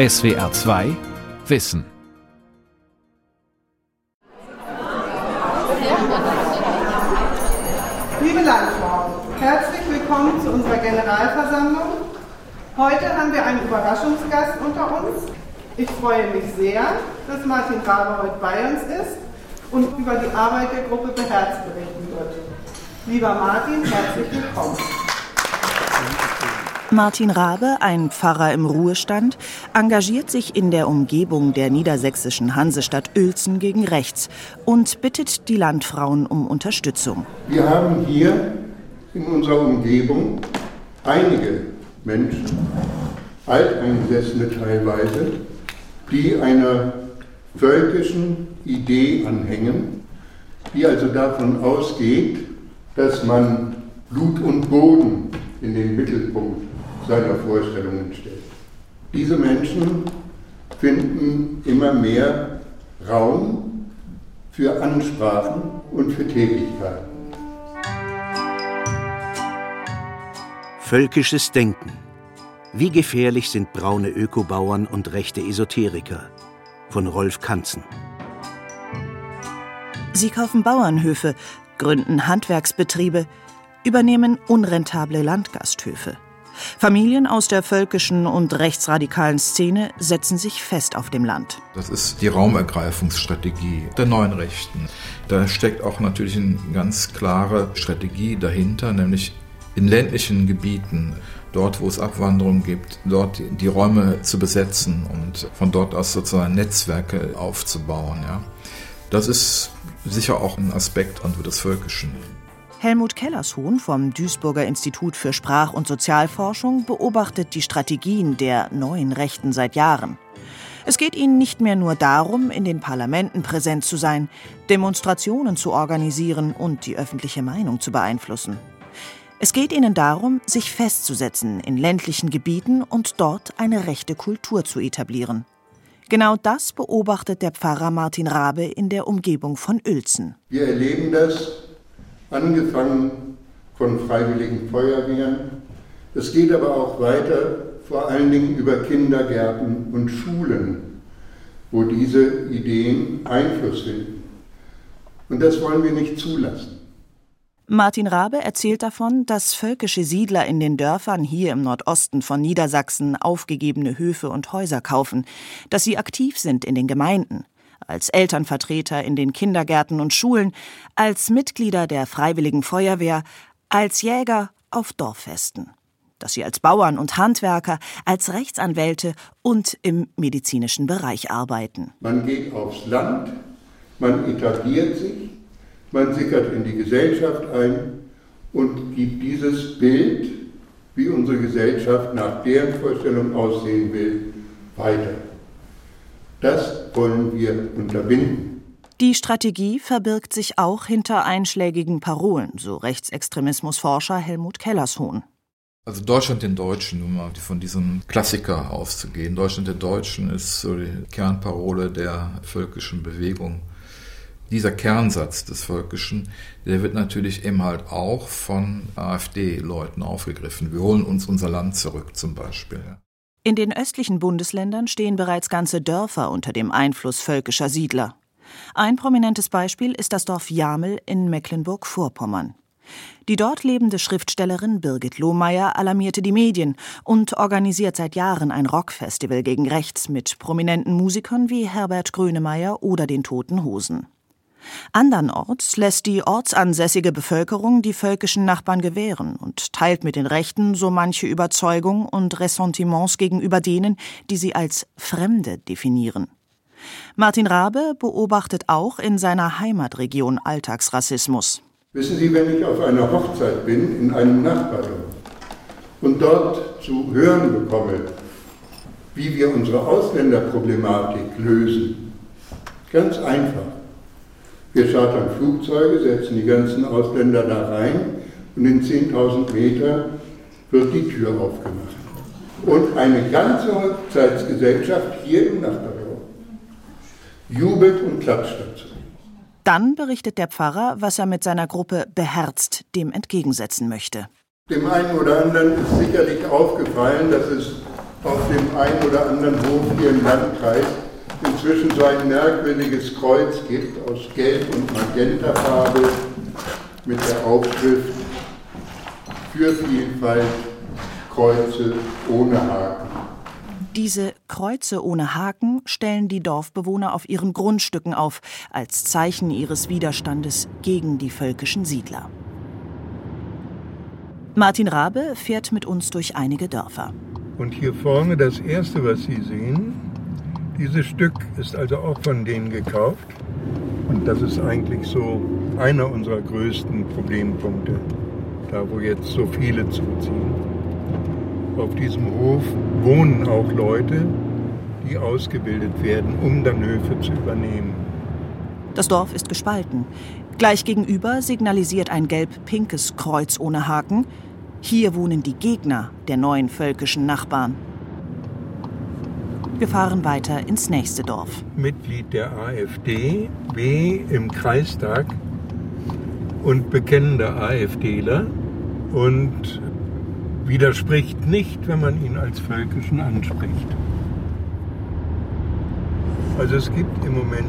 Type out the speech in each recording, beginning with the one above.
SWR 2 Wissen. Liebe Landfrauen, herzlich willkommen zu unserer Generalversammlung. Heute haben wir einen Überraschungsgast unter uns. Ich freue mich sehr, dass Martin Rabe heute bei uns ist und über die Arbeit der Gruppe Beherz berichten wird. Lieber Martin, herzlich willkommen. Martin Rabe, ein Pfarrer im Ruhestand, engagiert sich in der Umgebung der niedersächsischen Hansestadt Uelzen gegen rechts und bittet die Landfrauen um Unterstützung. Wir haben hier in unserer Umgebung einige Menschen, alteingesessene teilweise, die einer völkischen Idee anhängen, die also davon ausgeht, dass man Blut und Boden in den Mittelpunkt seiner Vorstellungen stellt. Diese Menschen finden immer mehr Raum für Ansprachen und für Tätigkeiten. Völkisches Denken. Wie gefährlich sind braune Ökobauern und rechte Esoteriker? Von Rolf Kanzen. Sie kaufen Bauernhöfe, gründen Handwerksbetriebe, übernehmen unrentable Landgasthöfe. Familien aus der völkischen und rechtsradikalen Szene setzen sich fest auf dem Land. Das ist die Raumergreifungsstrategie der neuen Rechten. Da steckt auch natürlich eine ganz klare Strategie dahinter, nämlich in ländlichen Gebieten, dort wo es Abwanderung gibt, dort die Räume zu besetzen und von dort aus sozusagen Netzwerke aufzubauen. Ja. Das ist sicher auch ein Aspekt des Völkischen. Helmut Kellershuhn vom Duisburger Institut für Sprach- und Sozialforschung beobachtet die Strategien der neuen Rechten seit Jahren. Es geht ihnen nicht mehr nur darum, in den Parlamenten präsent zu sein, Demonstrationen zu organisieren und die öffentliche Meinung zu beeinflussen. Es geht ihnen darum, sich festzusetzen in ländlichen Gebieten und dort eine rechte Kultur zu etablieren. Genau das beobachtet der Pfarrer Martin Rabe in der Umgebung von Uelzen. Wir erleben das angefangen von freiwilligen Feuerwehren. Es geht aber auch weiter, vor allen Dingen über Kindergärten und Schulen, wo diese Ideen Einfluss finden. Und das wollen wir nicht zulassen. Martin Rabe erzählt davon, dass völkische Siedler in den Dörfern hier im Nordosten von Niedersachsen aufgegebene Höfe und Häuser kaufen, dass sie aktiv sind in den Gemeinden, als Elternvertreter in den Kindergärten und Schulen, als Mitglieder der Freiwilligen Feuerwehr, als Jäger auf Dorffesten. Dass sie als Bauern und Handwerker, als Rechtsanwälte und im medizinischen Bereich arbeiten. Man geht aufs Land, man etabliert sich, man sickert in die Gesellschaft ein und gibt dieses Bild, wie unsere Gesellschaft nach deren Vorstellung aussehen will, weiter. Das wollen wir unterbinden. Die Strategie verbirgt sich auch hinter einschlägigen Parolen, so Rechtsextremismusforscher Helmut Kellershohn. Also Deutschland den Deutschen, um mal von diesem Klassiker auszugehen. Deutschland den Deutschen ist so die Kernparole der völkischen Bewegung. Dieser Kernsatz des Völkischen, der wird natürlich eben halt auch von AfD-Leuten aufgegriffen. Wir holen uns unser Land zurück zum Beispiel. In den östlichen Bundesländern stehen bereits ganze Dörfer unter dem Einfluss völkischer Siedler. Ein prominentes Beispiel ist das Dorf Jamel in Mecklenburg-Vorpommern. Die dort lebende Schriftstellerin Birgit Lohmeier alarmierte die Medien und organisiert seit Jahren ein Rockfestival gegen rechts mit prominenten Musikern wie Herbert Grönemeyer oder den Toten Hosen. Andernorts lässt die ortsansässige Bevölkerung die völkischen Nachbarn gewähren und teilt mit den Rechten so manche Überzeugung und Ressentiments gegenüber denen, die sie als Fremde definieren. Martin Rabe beobachtet auch in seiner Heimatregion Alltagsrassismus. Wissen Sie, wenn ich auf einer Hochzeit bin in einem Nachbardorf und dort zu hören bekomme, wie wir unsere Ausländerproblematik lösen, ganz einfach, wir chartern Flugzeuge, setzen die ganzen Ausländer da rein und in 10.000 Meter wird die Tür aufgemacht. Und eine ganze Hochzeitsgesellschaft hier im Nachbardorf jubelt und klatscht dazu. Dann berichtet der Pfarrer, was er mit seiner Gruppe beherzt dem entgegensetzen möchte. Dem einen oder anderen ist sicherlich aufgefallen, dass es auf dem einen oder anderen Hof hier im Landkreis inzwischen so ein merkwürdiges Kreuz gibt aus Gelb- und Magentafarbe mit der Aufschrift für Vielfalt Kreuze ohne Haken. Diese Kreuze ohne Haken stellen die Dorfbewohner auf ihren Grundstücken auf, als Zeichen ihres Widerstandes gegen die völkischen Siedler. Martin Rabe fährt mit uns durch einige Dörfer. Und hier vorne das erste, was Sie sehen, dieses Stück ist also auch von denen gekauft. Und das ist eigentlich so einer unserer größten Problempunkte, da wo jetzt so viele zuziehen. Auf diesem Hof wohnen auch Leute, die ausgebildet werden, um dann Höfe zu übernehmen. Das Dorf ist gespalten. Gleich gegenüber signalisiert ein gelb-pinkes Kreuz ohne Haken. Hier wohnen die Gegner der neuen völkischen Nachbarn. Wir fahren weiter ins nächste Dorf. Mitglied der AfD, B im Kreistag und bekennender AfDler und widerspricht nicht, wenn man ihn als Völkischen anspricht. Also es gibt im Moment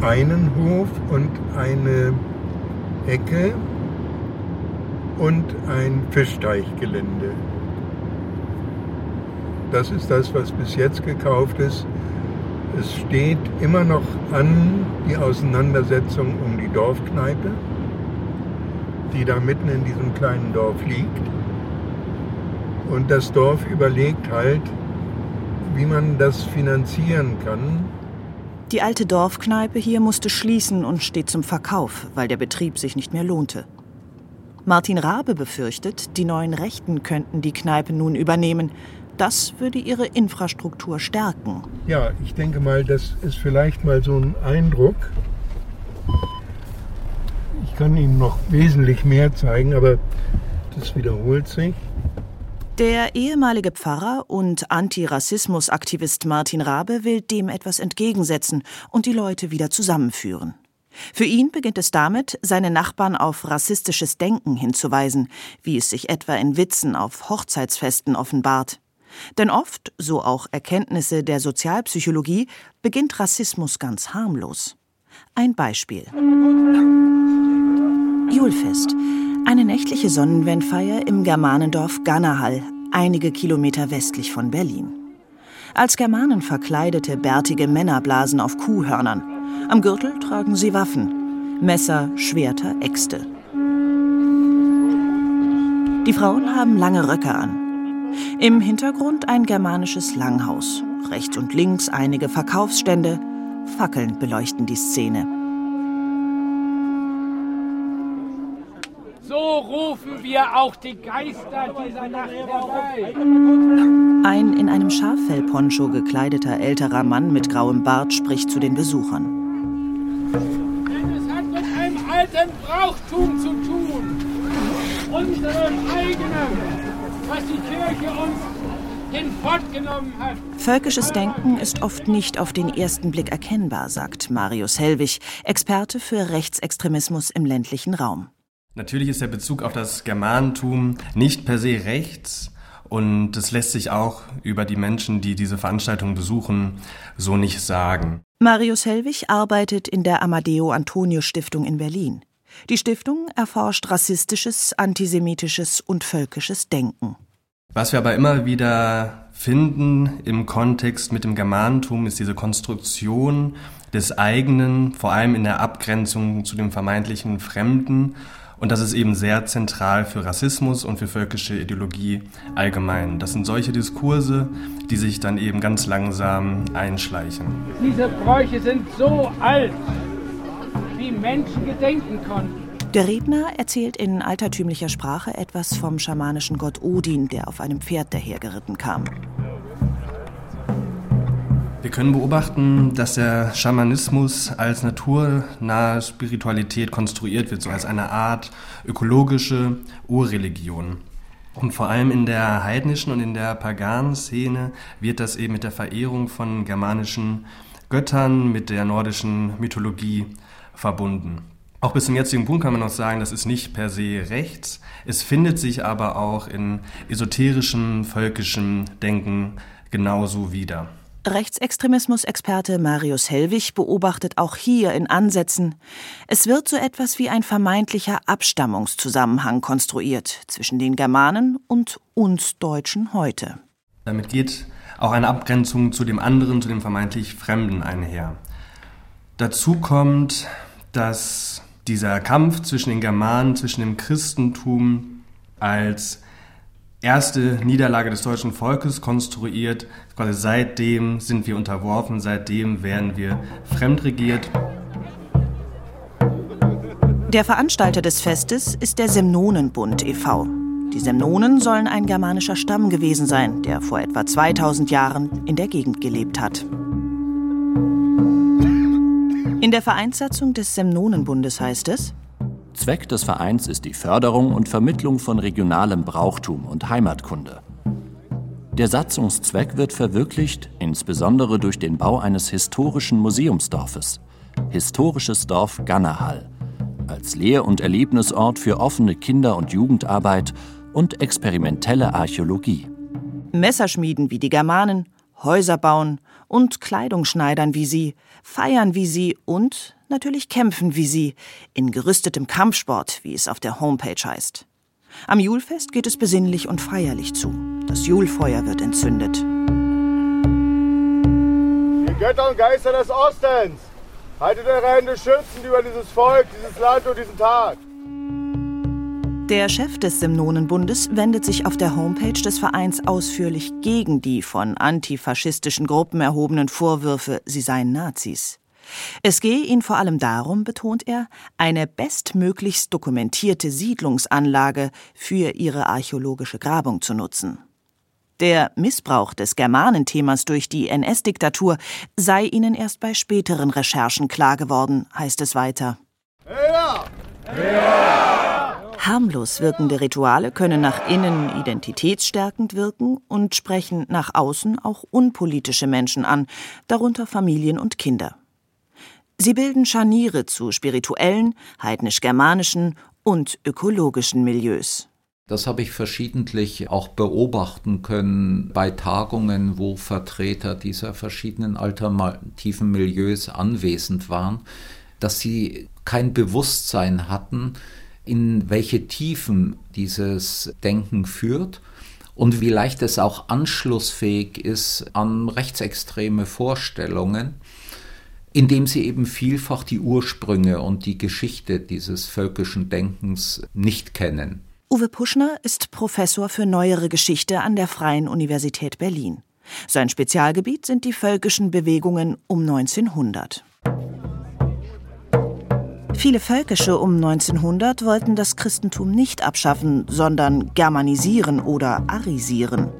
einen Hof und eine Ecke und ein Fischteichgelände. Das ist das, was bis jetzt gekauft ist. Es steht immer noch an die Auseinandersetzung um die Dorfkneipe, die da mitten in diesem kleinen Dorf liegt. Und das Dorf überlegt halt, wie man das finanzieren kann. Die alte Dorfkneipe hier musste schließen und steht zum Verkauf, weil der Betrieb sich nicht mehr lohnte. Martin Rabe befürchtet, die neuen Rechten könnten die Kneipe nun übernehmen. Das würde ihre Infrastruktur stärken. Ja, ich denke mal, das ist vielleicht mal so ein Eindruck. Ich kann Ihnen noch wesentlich mehr zeigen, aber das wiederholt sich. Der ehemalige Pfarrer und Antirassismus-Aktivist Martin Rabe will dem etwas entgegensetzen und die Leute wieder zusammenführen. Für ihn beginnt es damit, seine Nachbarn auf rassistisches Denken hinzuweisen, wie es sich etwa in Witzen auf Hochzeitsfesten offenbart. Denn oft, so auch Erkenntnisse der Sozialpsychologie, beginnt Rassismus ganz harmlos. Ein Beispiel. Julfest. Eine nächtliche Sonnenwendfeier im Germanendorf Gannahall, einige Kilometer westlich von Berlin. Als Germanen verkleidete, bärtige Männer blasen auf Kuhhörnern. Am Gürtel tragen sie Waffen. Messer, Schwerter, Äxte. Die Frauen haben lange Röcke an. Im Hintergrund ein germanisches Langhaus. Rechts und links einige Verkaufsstände. Fackeln beleuchten die Szene. So rufen wir auch die Geister dieser Nacht herbei. Ein in einem Schaffellponcho gekleideter älterer Mann mit grauem Bart spricht zu den Besuchern. Denn es hat mit einem alten Brauchtum zu tun. Unserem eigenen, was die Kirche uns hinfortgenommen hat. Völkisches Denken ist oft nicht auf den ersten Blick erkennbar, sagt Marius Hellwig, Experte für Rechtsextremismus im ländlichen Raum. Natürlich ist der Bezug auf das Germanentum nicht per se rechts und das lässt sich auch über die Menschen, die diese Veranstaltung besuchen, so nicht sagen. Marius Hellwig arbeitet in der Amadeo Antonio Stiftung in Berlin. Die Stiftung erforscht rassistisches, antisemitisches und völkisches Denken. Was wir aber immer wieder finden im Kontext mit dem Germanentum ist diese Konstruktion des eigenen, vor allem in der Abgrenzung zu dem vermeintlichen Fremden und das ist eben sehr zentral für Rassismus und für völkische Ideologie allgemein. Das sind solche Diskurse, die sich dann eben ganz langsam einschleichen. Diese Bräuche sind so alt, wie Menschen gedenken konnten. Der Redner erzählt in altertümlicher Sprache etwas vom schamanischen Gott Odin, der auf einem Pferd dahergeritten kam. Wir können beobachten, dass der Schamanismus als naturnahe Spiritualität konstruiert wird, so als eine Art ökologische Urreligion. Und vor allem in der heidnischen und in der paganen Szene wird das eben mit der Verehrung von germanischen Göttern, mit der nordischen Mythologie verbunden. Auch bis zum jetzigen Punkt kann man noch sagen, das ist nicht per se rechts. Es findet sich aber auch in esoterischem, völkischem Denken genauso wider. Rechtsextremismus-Experte Marius Hellwig beobachtet auch hier in Ansätzen, es wird so etwas wie ein vermeintlicher Abstammungszusammenhang konstruiert zwischen den Germanen und uns Deutschen heute. Damit geht auch eine Abgrenzung zu dem anderen, zu dem vermeintlich Fremden einher. Dazu kommt, dass dieser Kampf zwischen den Germanen, zwischen dem Christentum als erste Niederlage des deutschen Volkes konstruiert. Quasi seitdem sind wir unterworfen, seitdem werden wir fremdregiert. Der Veranstalter des Festes ist der Semnonenbund e.V. Die Semnonen sollen ein germanischer Stamm gewesen sein, der vor etwa 2000 Jahren in der Gegend gelebt hat. In der Vereinssatzung des Semnonenbundes heißt es, Zweck des Vereins ist die Förderung und Vermittlung von regionalem Brauchtum und Heimatkunde. Der Satzungszweck wird verwirklicht, insbesondere durch den Bau eines historischen Museumsdorfes, Historisches Dorf Gannerhall, als Lehr- und Erlebnisort für offene Kinder- und Jugendarbeit und experimentelle Archäologie. Messerschmieden wie die Germanen, Häuser bauen und Kleidung schneidern wie sie, feiern wie sie und natürlich kämpfen wie sie, in gerüstetem Kampfsport, wie es auf der Homepage heißt. Am Julfest geht es besinnlich und feierlich zu. Das Julfeuer wird entzündet. Die Götter und Geister des Ostens, haltet eure Hände schützend über dieses Volk, dieses Land und diesen Tag. Der Chef des Semnonenbundes wendet sich auf der Homepage des Vereins ausführlich gegen die von antifaschistischen Gruppen erhobenen Vorwürfe, sie seien Nazis. Es gehe ihn vor allem darum, betont er, eine bestmöglichst dokumentierte Siedlungsanlage für ihre archäologische Grabung zu nutzen. Der Missbrauch des Germanenthemas durch die NS-Diktatur sei ihnen erst bei späteren Recherchen klar geworden, heißt es weiter. Ja! Ja! Harmlos wirkende Rituale können nach innen identitätsstärkend wirken und sprechen nach außen auch unpolitische Menschen an, darunter Familien und Kinder. Sie bilden Scharniere zu spirituellen, heidnisch-germanischen und ökologischen Milieus. Das habe ich verschiedentlich auch beobachten können bei Tagungen, wo Vertreter dieser verschiedenen alternativen Milieus anwesend waren, dass sie kein Bewusstsein hatten, in welche Tiefen dieses Denken führt und wie leicht es auch anschlussfähig ist an rechtsextreme Vorstellungen indem sie eben vielfach die Ursprünge und die Geschichte dieses völkischen Denkens nicht kennen. Uwe Puschner ist Professor für neuere Geschichte an der Freien Universität Berlin. Sein Spezialgebiet sind die völkischen Bewegungen um 1900. Viele Völkische um 1900 wollten das Christentum nicht abschaffen, sondern germanisieren oder arisieren.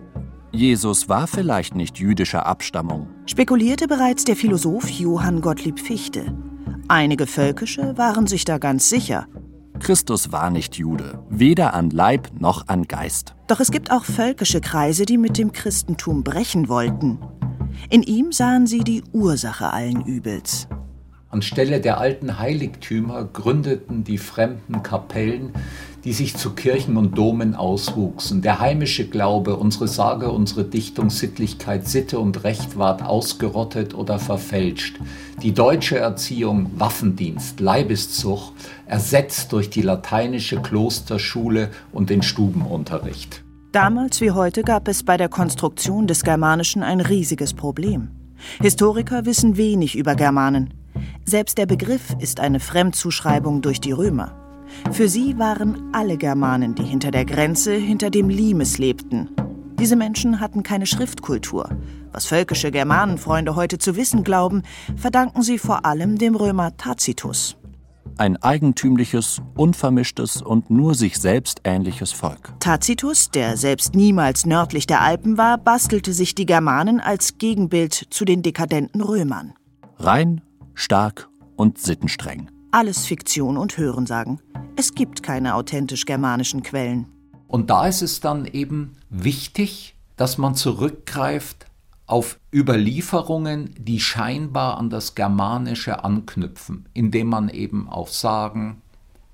Jesus war vielleicht nicht jüdischer Abstammung. Spekulierte bereits der Philosoph Johann Gottlieb Fichte. Einige Völkische waren sich da ganz sicher. Christus war nicht Jude, weder an Leib noch an Geist. Doch es gibt auch völkische Kreise, die mit dem Christentum brechen wollten. In ihm sahen sie die Ursache allen Übels. Anstelle der alten Heiligtümer gründeten die fremden Kapellen, die sich zu Kirchen und Domen auswuchsen. Der heimische Glaube, unsere Sage, unsere Dichtung, Sittlichkeit, Sitte und Recht ward ausgerottet oder verfälscht. Die deutsche Erziehung, Waffendienst, Leibeszucht, ersetzt durch die lateinische Klosterschule und den Stubenunterricht. Damals wie heute gab es bei der Konstruktion des Germanischen ein riesiges Problem. Historiker wissen wenig über Germanen. Selbst der Begriff ist eine Fremdzuschreibung durch die Römer. Für sie waren alle Germanen, die hinter der Grenze, hinter dem Limes lebten. Diese Menschen hatten keine Schriftkultur. Was völkische Germanenfreunde heute zu wissen glauben, verdanken sie vor allem dem Römer Tacitus. Ein eigentümliches, unvermischtes und nur sich selbst ähnliches Volk. Tacitus, der selbst niemals nördlich der Alpen war, bastelte sich die Germanen als Gegenbild zu den dekadenten Römern. Rein, stark und sittenstreng. Alles Fiktion und Hörensagen. Es gibt keine authentisch germanischen Quellen. Und da ist es dann eben wichtig, dass man zurückgreift auf Überlieferungen, die scheinbar an das Germanische anknüpfen, indem man eben auf Sagen,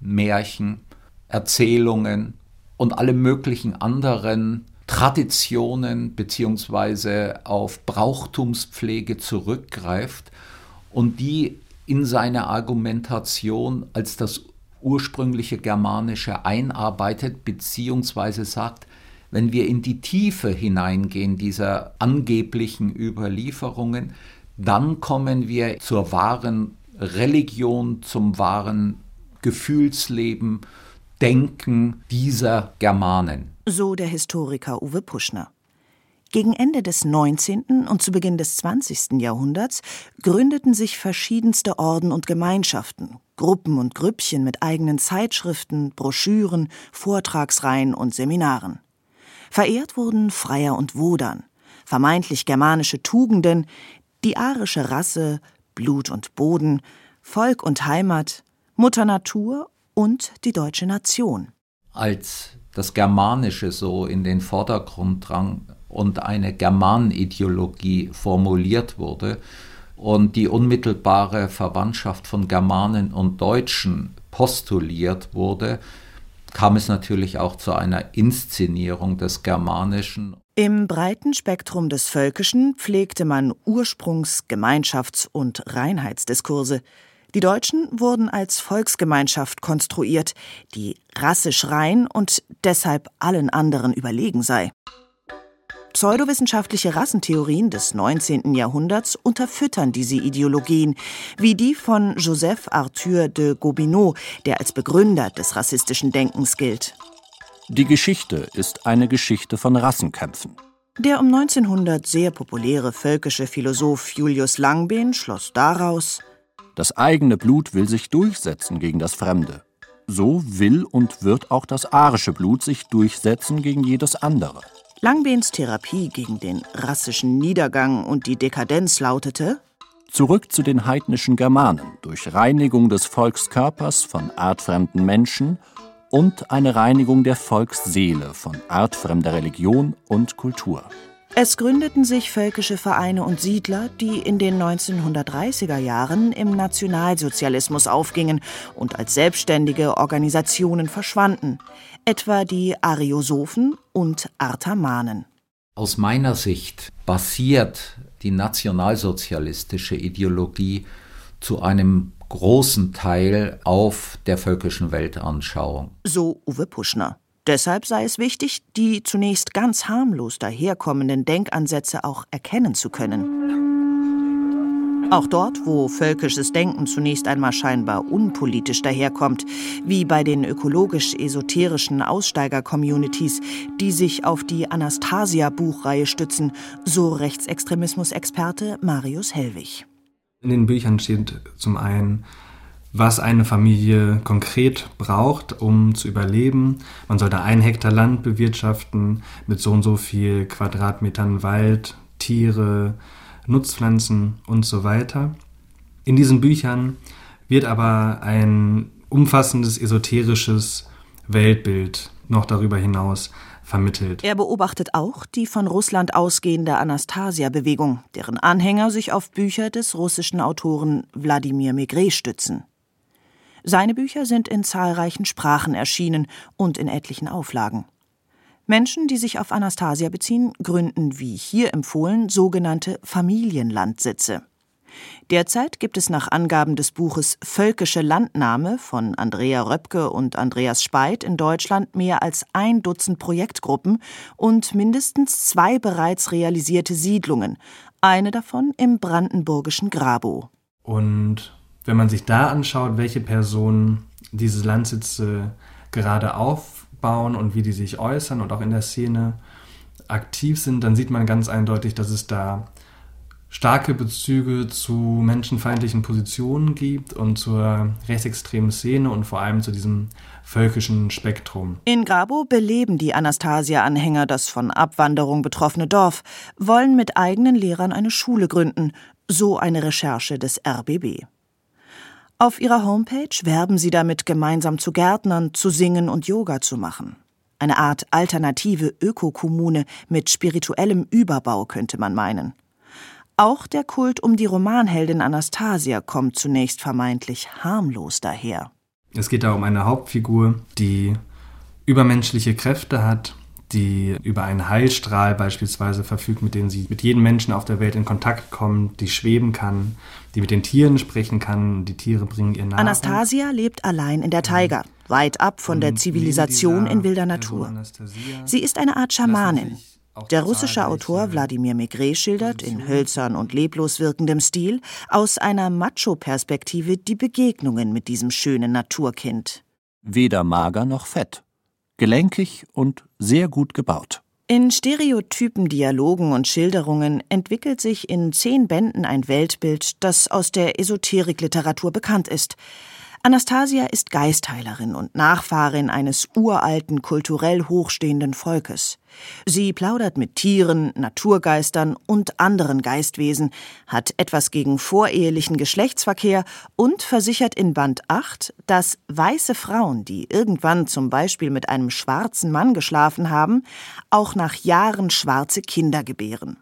Märchen, Erzählungen und alle möglichen anderen Traditionen beziehungsweise auf Brauchtumspflege zurückgreift und die in seine Argumentation als das ursprüngliche Germanische einarbeitet, beziehungsweise sagt, wenn wir in die Tiefe hineingehen dieser angeblichen Überlieferungen, dann kommen wir zur wahren Religion, zum wahren Gefühlsleben, Denken dieser Germanen. So der Historiker Uwe Puschner. Gegen Ende des 19. und zu Beginn des 20. Jahrhunderts gründeten sich verschiedenste Orden und Gemeinschaften, Gruppen und Grüppchen mit eigenen Zeitschriften, Broschüren, Vortragsreihen und Seminaren. Verehrt wurden Freier und Wodan, vermeintlich germanische Tugenden, die arische Rasse, Blut und Boden, Volk und Heimat, Mutter Natur und die deutsche Nation. Als das Germanische so in den Vordergrund drang und eine Germanideologie formuliert wurde und die unmittelbare Verwandtschaft von Germanen und Deutschen postuliert wurde, kam es natürlich auch zu einer Inszenierung des Germanischen. Im breiten Spektrum des Völkischen pflegte man Ursprungs-, Gemeinschafts- und Reinheitsdiskurse. Die Deutschen wurden als Volksgemeinschaft konstruiert, die rassisch rein und deshalb allen anderen überlegen sei. Pseudowissenschaftliche Rassentheorien des 19. Jahrhunderts unterfüttern diese Ideologien, wie die von Joseph Arthur de Gobineau, der als Begründer des rassistischen Denkens gilt. Die Geschichte ist eine Geschichte von Rassenkämpfen. Der um 1900 sehr populäre völkische Philosoph Julius Langbehn schloss daraus, das eigene Blut will sich durchsetzen gegen das Fremde. So will und wird auch das arische Blut sich durchsetzen gegen jedes andere. Langbehns Therapie gegen den rassischen Niedergang und die Dekadenz lautete Zurück zu den heidnischen Germanen durch Reinigung des Volkskörpers von artfremden Menschen und eine Reinigung der Volksseele von artfremder Religion und Kultur. Es gründeten sich völkische Vereine und Siedler, die in den 1930er Jahren im Nationalsozialismus aufgingen und als selbstständige Organisationen verschwanden, etwa die Ariosophen und Artamanen. Aus meiner Sicht basiert die nationalsozialistische Ideologie zu einem großen Teil auf der völkischen Weltanschauung. So Uwe Puschner. Deshalb sei es wichtig, die zunächst ganz harmlos daherkommenden Denkansätze auch erkennen zu können. Auch dort, wo völkisches Denken zunächst einmal scheinbar unpolitisch daherkommt, wie bei den ökologisch-esoterischen Aussteiger-Communities, die sich auf die Anastasia-Buchreihe stützen, so Rechtsextremismus-Experte Marius Hellwig. In den Büchern steht zum einen was eine Familie konkret braucht, um zu überleben. Man soll da ein Hektar Land bewirtschaften mit so und so viel Quadratmetern Wald, Tiere, Nutzpflanzen und so weiter. In diesen Büchern wird aber ein umfassendes esoterisches Weltbild noch darüber hinaus vermittelt. Er beobachtet auch die von Russland ausgehende Anastasia-Bewegung, deren Anhänger sich auf Bücher des russischen Autoren Wladimir Maigret stützen. Seine Bücher sind in zahlreichen Sprachen erschienen und in etlichen Auflagen. Menschen, die sich auf Anastasia beziehen, gründen, wie hier empfohlen, sogenannte Familienlandsitze. Derzeit gibt es nach Angaben des Buches Völkische Landnahme von Andrea Röpke und Andreas Speit in Deutschland mehr als ein Dutzend Projektgruppen und mindestens zwei bereits realisierte Siedlungen, eine davon im brandenburgischen Grabow. Und wenn man sich da anschaut, welche Personen diese Landsitze gerade aufbauen und wie die sich äußern und auch in der Szene aktiv sind, dann sieht man ganz eindeutig, dass es da starke Bezüge zu menschenfeindlichen Positionen gibt und zur rechtsextremen Szene und vor allem zu diesem völkischen Spektrum. In Grabo beleben die Anastasia-Anhänger das von Abwanderung betroffene Dorf, wollen mit eigenen Lehrern eine Schule gründen, so eine Recherche des RBB. Auf ihrer Homepage werben sie damit, gemeinsam zu Gärtnern, zu singen und Yoga zu machen. Eine Art alternative Ökokommune mit spirituellem Überbau, könnte man meinen. Auch der Kult um die Romanheldin Anastasia kommt zunächst vermeintlich harmlos daher. Es geht da um eine Hauptfigur, die übermenschliche Kräfte hat, die über einen Heilstrahl beispielsweise verfügt, mit dem sie mit jedem Menschen auf der Welt in Kontakt kommt, die schweben kann, die mit den Tieren sprechen kann, die Tiere bringen ihr Nahrung. Anastasia lebt allein in der Taiga, weit ab von der Zivilisation in wilder Natur. Sie ist eine Art Schamanin. Der russische Autor Wladimir Maigret schildert in hölzern und leblos wirkendem Stil aus einer Macho-Perspektive die Begegnungen mit diesem schönen Naturkind. Weder mager noch fett, gelenkig und sehr gut gebaut. In stereotypen Dialogen und Schilderungen entwickelt sich in zehn Bänden ein Weltbild, das aus der Esoterikliteratur bekannt ist. Anastasia ist Geistheilerin und Nachfahrin eines uralten, kulturell hochstehenden Volkes. Sie plaudert mit Tieren, Naturgeistern und anderen Geistwesen, hat etwas gegen vorehelichen Geschlechtsverkehr und versichert in Band 8, dass weiße Frauen, die irgendwann zum Beispiel mit einem schwarzen Mann geschlafen haben, auch nach Jahren schwarze Kinder gebären.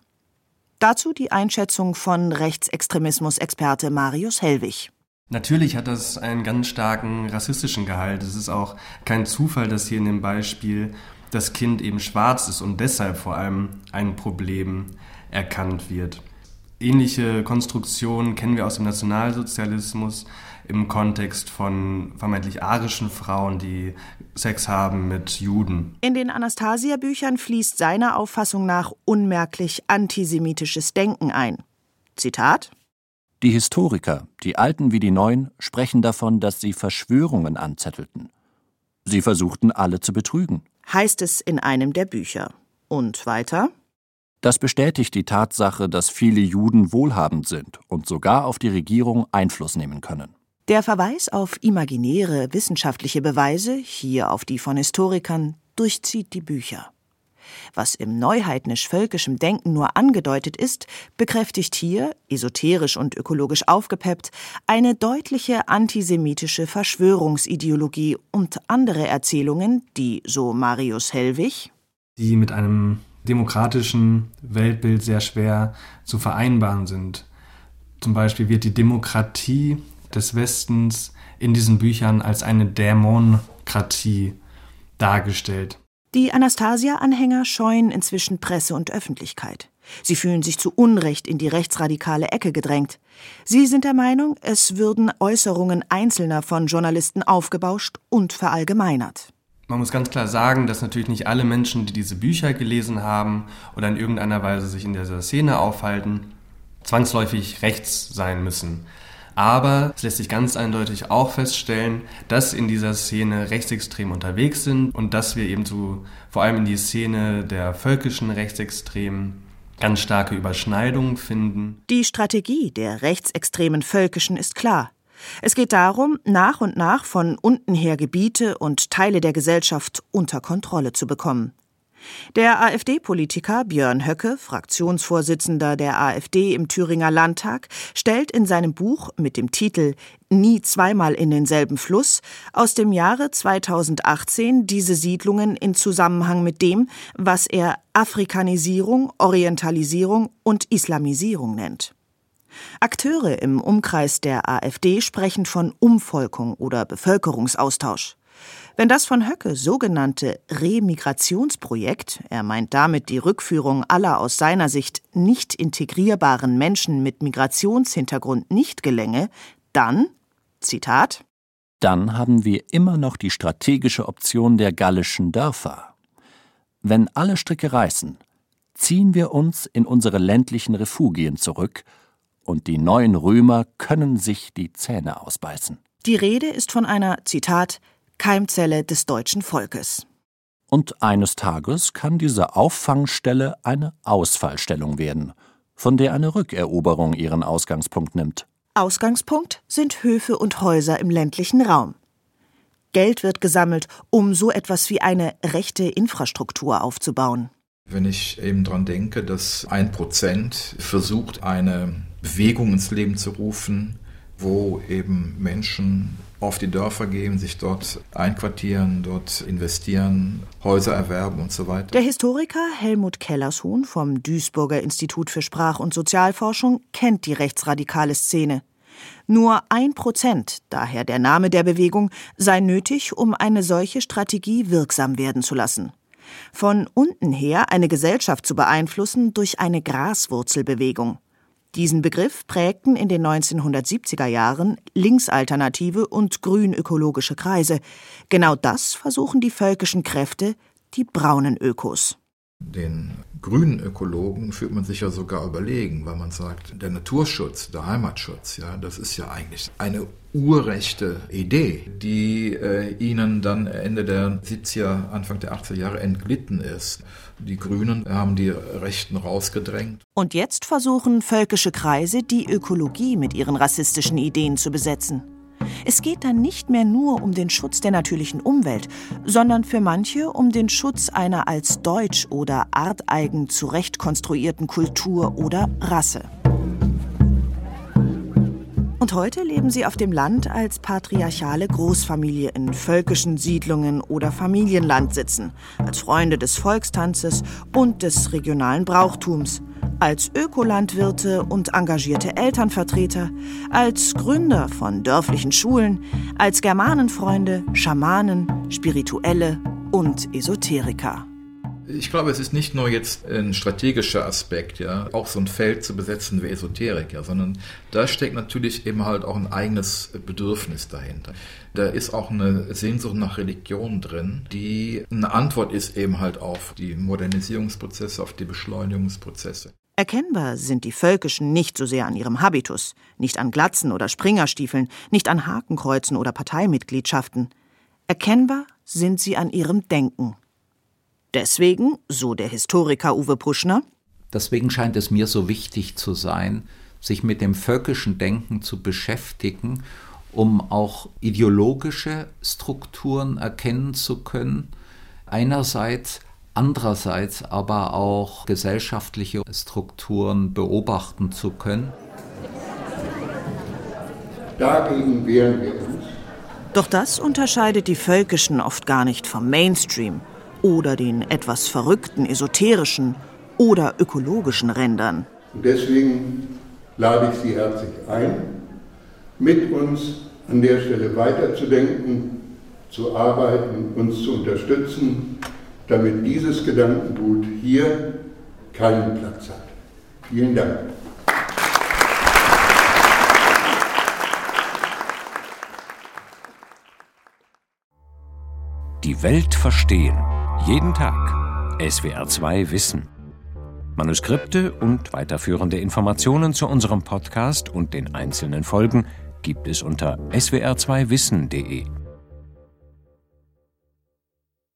Dazu die Einschätzung von Rechtsextremismus-Experte Marius Hellwig. Natürlich hat das einen ganz starken rassistischen Gehalt. Es ist auch kein Zufall, dass hier in dem Beispiel das Kind eben schwarz ist und deshalb vor allem ein Problem erkannt wird. Ähnliche Konstruktionen kennen wir aus dem Nationalsozialismus im Kontext von vermeintlich arischen Frauen, die Sex haben mit Juden. In den Anastasia-Büchern fließt seiner Auffassung nach unmerklich antisemitisches Denken ein. Zitat die Historiker, die Alten wie die Neuen, sprechen davon, dass sie Verschwörungen anzettelten. Sie versuchten alle zu betrügen. Heißt es in einem der Bücher. Und weiter? Das bestätigt die Tatsache, dass viele Juden wohlhabend sind und sogar auf die Regierung Einfluss nehmen können. Der Verweis auf imaginäre wissenschaftliche Beweise, hier auf die von Historikern, durchzieht die Bücher. Was im neuheidnisch-völkischen Denken nur angedeutet ist, bekräftigt hier, esoterisch und ökologisch aufgepeppt, eine deutliche antisemitische Verschwörungsideologie und andere Erzählungen, die, so Marius Hellwig, die mit einem demokratischen Weltbild sehr schwer zu vereinbaren sind. Zum Beispiel wird die Demokratie des Westens in diesen Büchern als eine Dämonkratie dargestellt. Die Anastasia-Anhänger scheuen inzwischen Presse und Öffentlichkeit. Sie fühlen sich zu Unrecht in die rechtsradikale Ecke gedrängt. Sie sind der Meinung, es würden Äußerungen Einzelner von Journalisten aufgebauscht und verallgemeinert. Man muss ganz klar sagen, dass natürlich nicht alle Menschen, die diese Bücher gelesen haben oder in irgendeiner Weise sich in dieser Szene aufhalten, zwangsläufig rechts sein müssen. Aber es lässt sich ganz eindeutig auch feststellen, dass in dieser Szene Rechtsextreme unterwegs sind und dass wir eben zu, vor allem in die Szene der völkischen Rechtsextremen ganz starke Überschneidungen finden. Die Strategie der rechtsextremen Völkischen ist klar. Es geht darum, nach und nach von unten her Gebiete und Teile der Gesellschaft unter Kontrolle zu bekommen. Der AfD-Politiker Björn Höcke, Fraktionsvorsitzender der AfD im Thüringer Landtag, stellt in seinem Buch mit dem Titel Nie zweimal in denselben Fluss aus dem Jahre 2018 diese Siedlungen in Zusammenhang mit dem, was er Afrikanisierung, Orientalisierung und Islamisierung nennt. Akteure im Umkreis der AfD sprechen von Umvolkung oder Bevölkerungsaustausch. Wenn das von Höcke sogenannte Remigrationsprojekt, er meint damit die Rückführung aller aus seiner Sicht nicht integrierbaren Menschen mit Migrationshintergrund nicht gelänge, dann, Zitat, dann haben wir immer noch die strategische Option der gallischen Dörfer. Wenn alle Stricke reißen, ziehen wir uns in unsere ländlichen Refugien zurück, und die neuen Römer können sich die Zähne ausbeißen. Die Rede ist von einer, Zitat, Keimzelle des deutschen Volkes. Und eines Tages kann diese Auffangstelle eine Ausfallstellung werden, von der eine Rückeroberung ihren Ausgangspunkt nimmt. Ausgangspunkt sind Höfe und Häuser im ländlichen Raum. Geld wird gesammelt, um so etwas wie eine rechte Infrastruktur aufzubauen. Wenn ich eben daran denke, dass ein Prozent versucht, eine Bewegung ins Leben zu rufen, wo eben Menschen auf die Dörfer gehen, sich dort einquartieren, dort investieren, Häuser erwerben und so weiter. Der Historiker Helmut Kellershuhn vom Duisburger Institut für Sprach- und Sozialforschung kennt die rechtsradikale Szene. Nur ein Prozent, daher der Name der Bewegung, sei nötig, um eine solche Strategie wirksam werden zu lassen. Von unten her eine Gesellschaft zu beeinflussen durch eine Graswurzelbewegung. Diesen Begriff prägten in den 1970er Jahren linksalternative und grünökologische Kreise. Genau das versuchen die völkischen Kräfte, die braunen Ökos. Den grünen Ökologen fühlt man sich ja sogar überlegen, weil man sagt, der Naturschutz, der Heimatschutz, ja, das ist ja eigentlich eine urrechte Idee, die äh, ihnen dann Ende der 70er, Anfang der 80er Jahre entglitten ist. Die Grünen haben die Rechten rausgedrängt. Und jetzt versuchen völkische Kreise, die Ökologie mit ihren rassistischen Ideen zu besetzen. Es geht dann nicht mehr nur um den Schutz der natürlichen Umwelt, sondern für manche um den Schutz einer als deutsch oder arteigen zurechtkonstruierten Kultur oder Rasse. Und heute leben sie auf dem Land als patriarchale Großfamilie in völkischen Siedlungen oder Familienlandsitzen, als Freunde des Volkstanzes und des regionalen Brauchtums, als Ökolandwirte und engagierte Elternvertreter, als Gründer von dörflichen Schulen, als Germanenfreunde, Schamanen, Spirituelle und Esoteriker. Ich glaube, es ist nicht nur jetzt ein strategischer Aspekt, ja, auch so ein Feld zu besetzen wie Esoterik, ja, sondern da steckt natürlich eben halt auch ein eigenes Bedürfnis dahinter. Da ist auch eine Sehnsucht nach Religion drin, die eine Antwort ist eben halt auf die Modernisierungsprozesse, auf die Beschleunigungsprozesse. Erkennbar sind die Völkischen nicht so sehr an ihrem Habitus, nicht an Glatzen oder Springerstiefeln, nicht an Hakenkreuzen oder Parteimitgliedschaften. Erkennbar sind sie an ihrem Denken. Deswegen, so der Historiker Uwe Puschner, deswegen scheint es mir so wichtig zu sein, sich mit dem völkischen Denken zu beschäftigen, um auch ideologische Strukturen erkennen zu können. Einerseits andererseits aber auch gesellschaftliche Strukturen beobachten zu können. Dagegen wehren wir uns. Doch das unterscheidet die Völkischen oft gar nicht vom Mainstream oder den etwas verrückten esoterischen oder ökologischen Rändern. Und deswegen lade ich Sie herzlich ein, mit uns an der Stelle weiterzudenken, zu arbeiten, uns zu unterstützen damit dieses Gedankengut hier keinen Platz hat. Vielen Dank. Die Welt verstehen. Jeden Tag. SWR2 Wissen. Manuskripte und weiterführende Informationen zu unserem Podcast und den einzelnen Folgen gibt es unter swr2wissen.de.